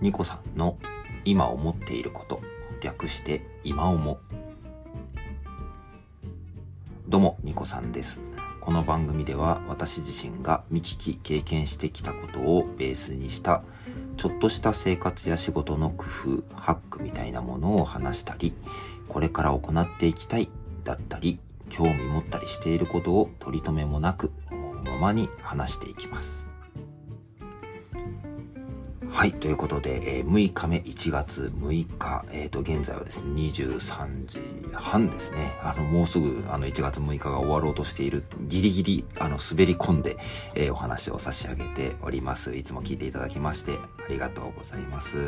ニコさんの今思っていること略して今思どうもニコさんです。この番組では私自身が見聞き経験してきたことをベースにしたちょっとした生活や仕事の工夫ハックみたいなものを話したりこれから行っていきたいだったり興味持ったりしていることを取り留めもなく思うままに話していきます。はい。ということで、えー、6日目1月6日、えっ、ー、と、現在はですね、23時半ですね。あの、もうすぐ、あの、1月6日が終わろうとしている、ギリギリ、あの、滑り込んで、えー、お話を差し上げております。いつも聞いていただきまして、ありがとうございます。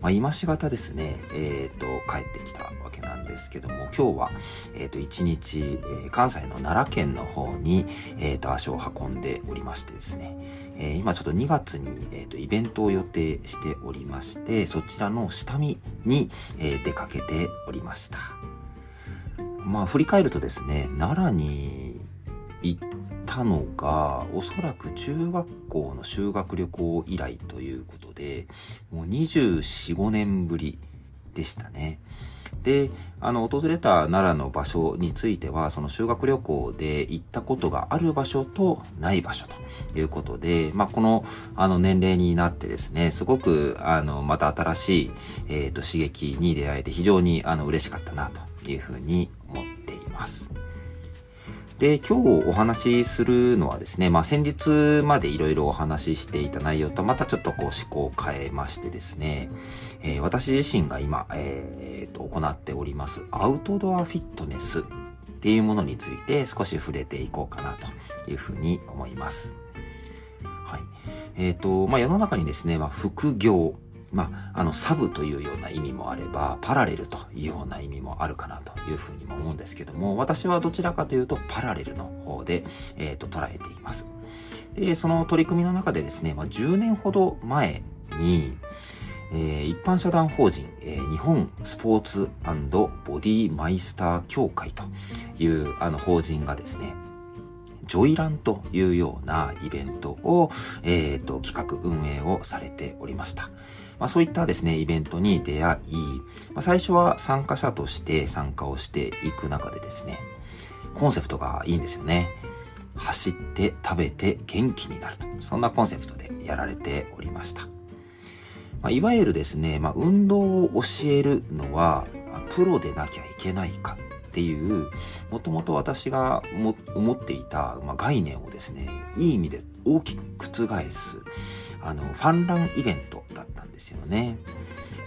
まあ、今しがたですね、えっ、ー、と、帰ってきたわけなんですけども、今日は、えっ、ー、と、一日、えー、関西の奈良県の方に、えっ、と、足を運んでおりましてですね、え今ちょっと2月に、えっと、イベントを予定しておりまして、そちらの下見に、え出かけておりました。まあ、振り返るとですね、奈良にたのが、おそらく中学校の修学旅行以来ということで、もう24、5年ぶりでしたね。で、あの、訪れた奈良の場所については、その修学旅行で行ったことがある場所とない場所ということで、まあ、この、あの、年齢になってですね、すごく、あの、また新しい、えっ、ー、と、刺激に出会えて非常に、あの、嬉しかったな、というふうに思っています。で、今日お話しするのはですね、まあ先日までいろいろお話ししていた内容とまたちょっとこう思考を変えましてですね、えー、私自身が今、えー、と行っておりますアウトドアフィットネスっていうものについて少し触れていこうかなというふうに思います。はい。えっ、ー、と、まあ世の中にですね、まあ副業、まあ、あの、サブというような意味もあれば、パラレルというような意味もあるかなというふうにも思うんですけども、私はどちらかというと、パラレルの方で、え、ー、と、捉えています。で、その取り組みの中でですね、まあ、10年ほど前に、えー、一般社団法人、えー、日本スポーツボディマイスター協会というあの法人がですね、ジョイランというようなイベントを、えっ、ー、と、企画運営をされておりました。まあ、そういったですね、イベントに出会い、まあ、最初は参加者として参加をしていく中でですね、コンセプトがいいんですよね。走って食べて元気になると。そんなコンセプトでやられておりました。まあ、いわゆるですね、まあ、運動を教えるのは、プロでなきゃいけないかっていう、もともと私が思っていた、まあ、概念をですね、いい意味で大きく覆す、あの、ファンランイベントですよね。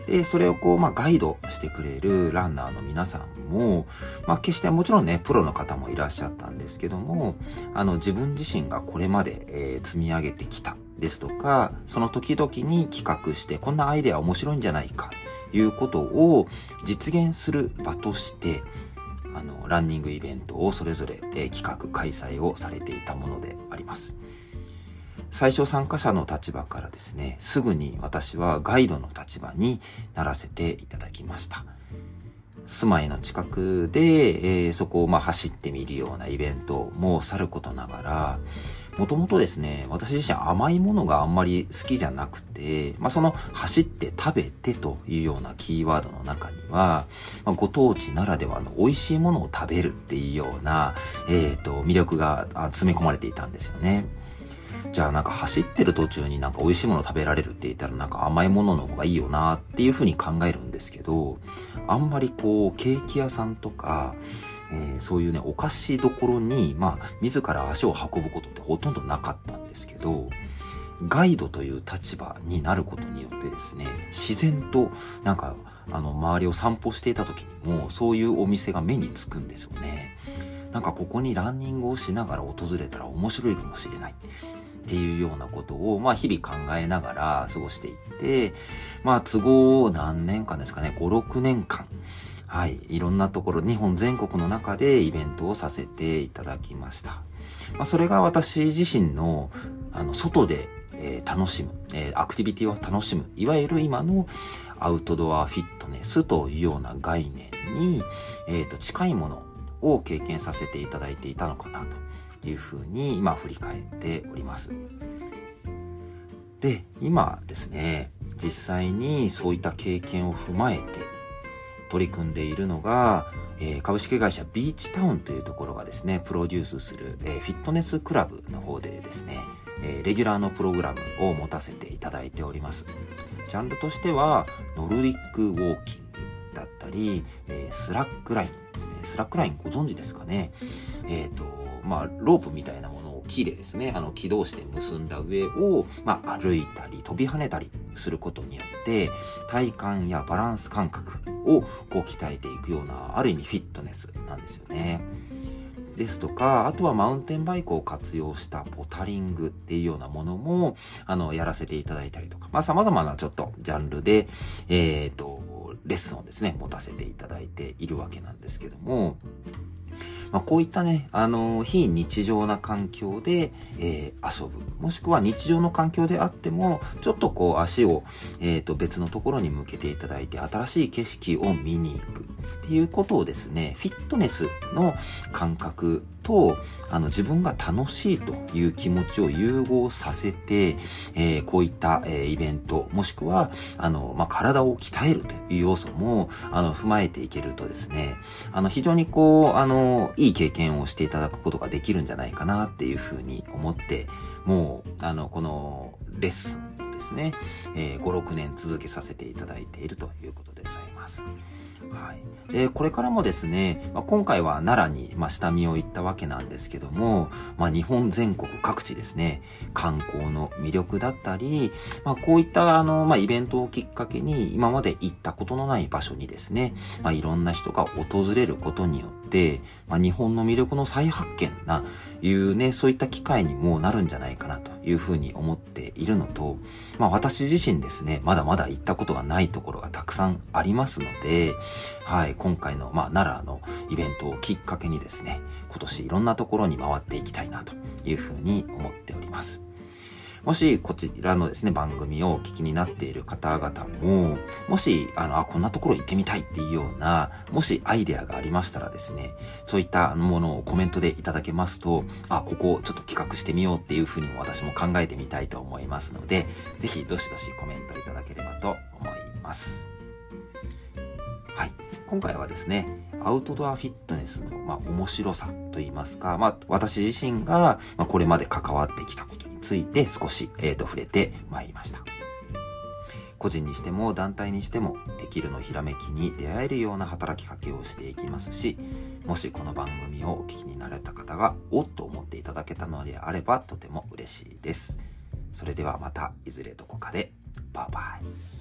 で、それをこう、まあ、ガイドしてくれるランナーの皆さんも、まあ、決してもちろんね、プロの方もいらっしゃったんですけども、あの、自分自身がこれまで、えー、積み上げてきたですとか、その時々に企画して、こんなアイデア面白いんじゃないか、いうことを実現する場として、あの、ランニングイベントをそれぞれ、えー、企画開催をされていたものであります。最初参加者の立場からですね、すぐに私はガイドの立場にならせていただきました。住まいの近くで、えー、そこをまあ走ってみるようなイベントもさることながら、もともとですね、私自身甘いものがあんまり好きじゃなくて、まあ、その走って食べてというようなキーワードの中には、まあ、ご当地ならではの美味しいものを食べるっていうような、えっ、ー、と、魅力が詰め込まれていたんですよね。じゃあなんか走ってる途中になんか美味しいもの食べられるって言ったらなんか甘いものの方がいいよなっていうふうに考えるんですけど、あんまりこうケーキ屋さんとか、えー、そういうね、お菓子どころに、まあ、自ら足を運ぶことってほとんどなかったんですけど、ガイドという立場になることによってですね、自然となんか、あの、周りを散歩していた時にも、そういうお店が目につくんですよね。なんかここにランニングをしながら訪れたら面白いかもしれない。っていうようなことを、まあ日々考えながら過ごしていって、まあ都合何年間ですかね、5、6年間、はい、いろんなところ、日本全国の中でイベントをさせていただきました。まあそれが私自身の、あの、外で、えー、楽しむ、えー、アクティビティを楽しむ、いわゆる今のアウトドアフィットネスというような概念に、えっ、ー、と、近いものを経験させていただいていたのかなと。いうふうに今振り返っております。で、今ですね、実際にそういった経験を踏まえて取り組んでいるのが、えー、株式会社ビーチタウンというところがですね、プロデュースする、えー、フィットネスクラブの方でですね、えー、レギュラーのプログラムを持たせていただいております。ジャンルとしては、ノルディックウォーキングだったり、え、スラックラインですね。スラックラインご存知ですかね。えっ、と、まあ、ロープみたいなものを木でですね、あの、起動して結んだ上を、まあ、歩いたり、飛び跳ねたりすることによって、体幹やバランス感覚をこう鍛えていくような、ある意味フィットネスなんですよね。ですとか、あとはマウンテンバイクを活用したポタリングっていうようなものも、あの、やらせていただいたりとか、まあ様々なちょっとジャンルで、えっ、ー、と、レッスンをですね、持たせていただいているわけなんですけども、まあ、こういったね、あの、非日常な環境で、えー、遊ぶ。もしくは日常の環境であっても、ちょっとこう足を、えっ、ー、と、別のところに向けていただいて、新しい景色を見に行く。っていうことをですね、フィットネスの感覚と、あの、自分が楽しいという気持ちを融合させて、えー、こういった、えー、イベント、もしくは、あの、まあ、体を鍛えるという要素も、あの、踏まえていけるとですね、あの、非常にこう、あの、いい経験をしていただくことができるんじゃないかなっていうふうに思って、もう、あの、このレッスンをですね、えー、5、6年続けさせていただいているということでございます。はい。で、これからもですね、まあ、今回は奈良に、まあ、下見を行ったわけなんですけども、まあ、日本全国各地ですね、観光の魅力だったり、まあ、こういったあの、まあ、イベントをきっかけに、今まで行ったことのない場所にですね、まあ、いろんな人が訪れることによって、まあ、日本の魅力の再発見な、いうね、そういった機会にもなるんじゃないかなというふうに思っているのと、まあ私自身ですね、まだまだ行ったことがないところがたくさんありますので、はい、今回のまあ奈良のイベントをきっかけにですね、今年いろんなところに回っていきたいなというふうに思っております。もしこちらのですね、番組をお聞きになっている方々も、もし、あの、あ、こんなところ行ってみたいっていうような、もしアイデアがありましたらですね、そういったものをコメントでいただけますと、あ、ここちょっと企画してみようっていうふうにも私も考えてみたいと思いますので、ぜひどしどしコメントいただければと思います。はい。今回はですね、アウトドアフィットネスの、まあ、面白さといいますか、まあ、私自身が、まあ、これまで関わってきたことついて少し、えー、と触れてまいりました。個人にしても団体にしてもできるのひらめきに出会えるような働きかけをしていきますし、もしこの番組をお聞きになれた方がおっと思っていただけたのであればとても嬉しいです。それではまたいずれどこかでバイバイ。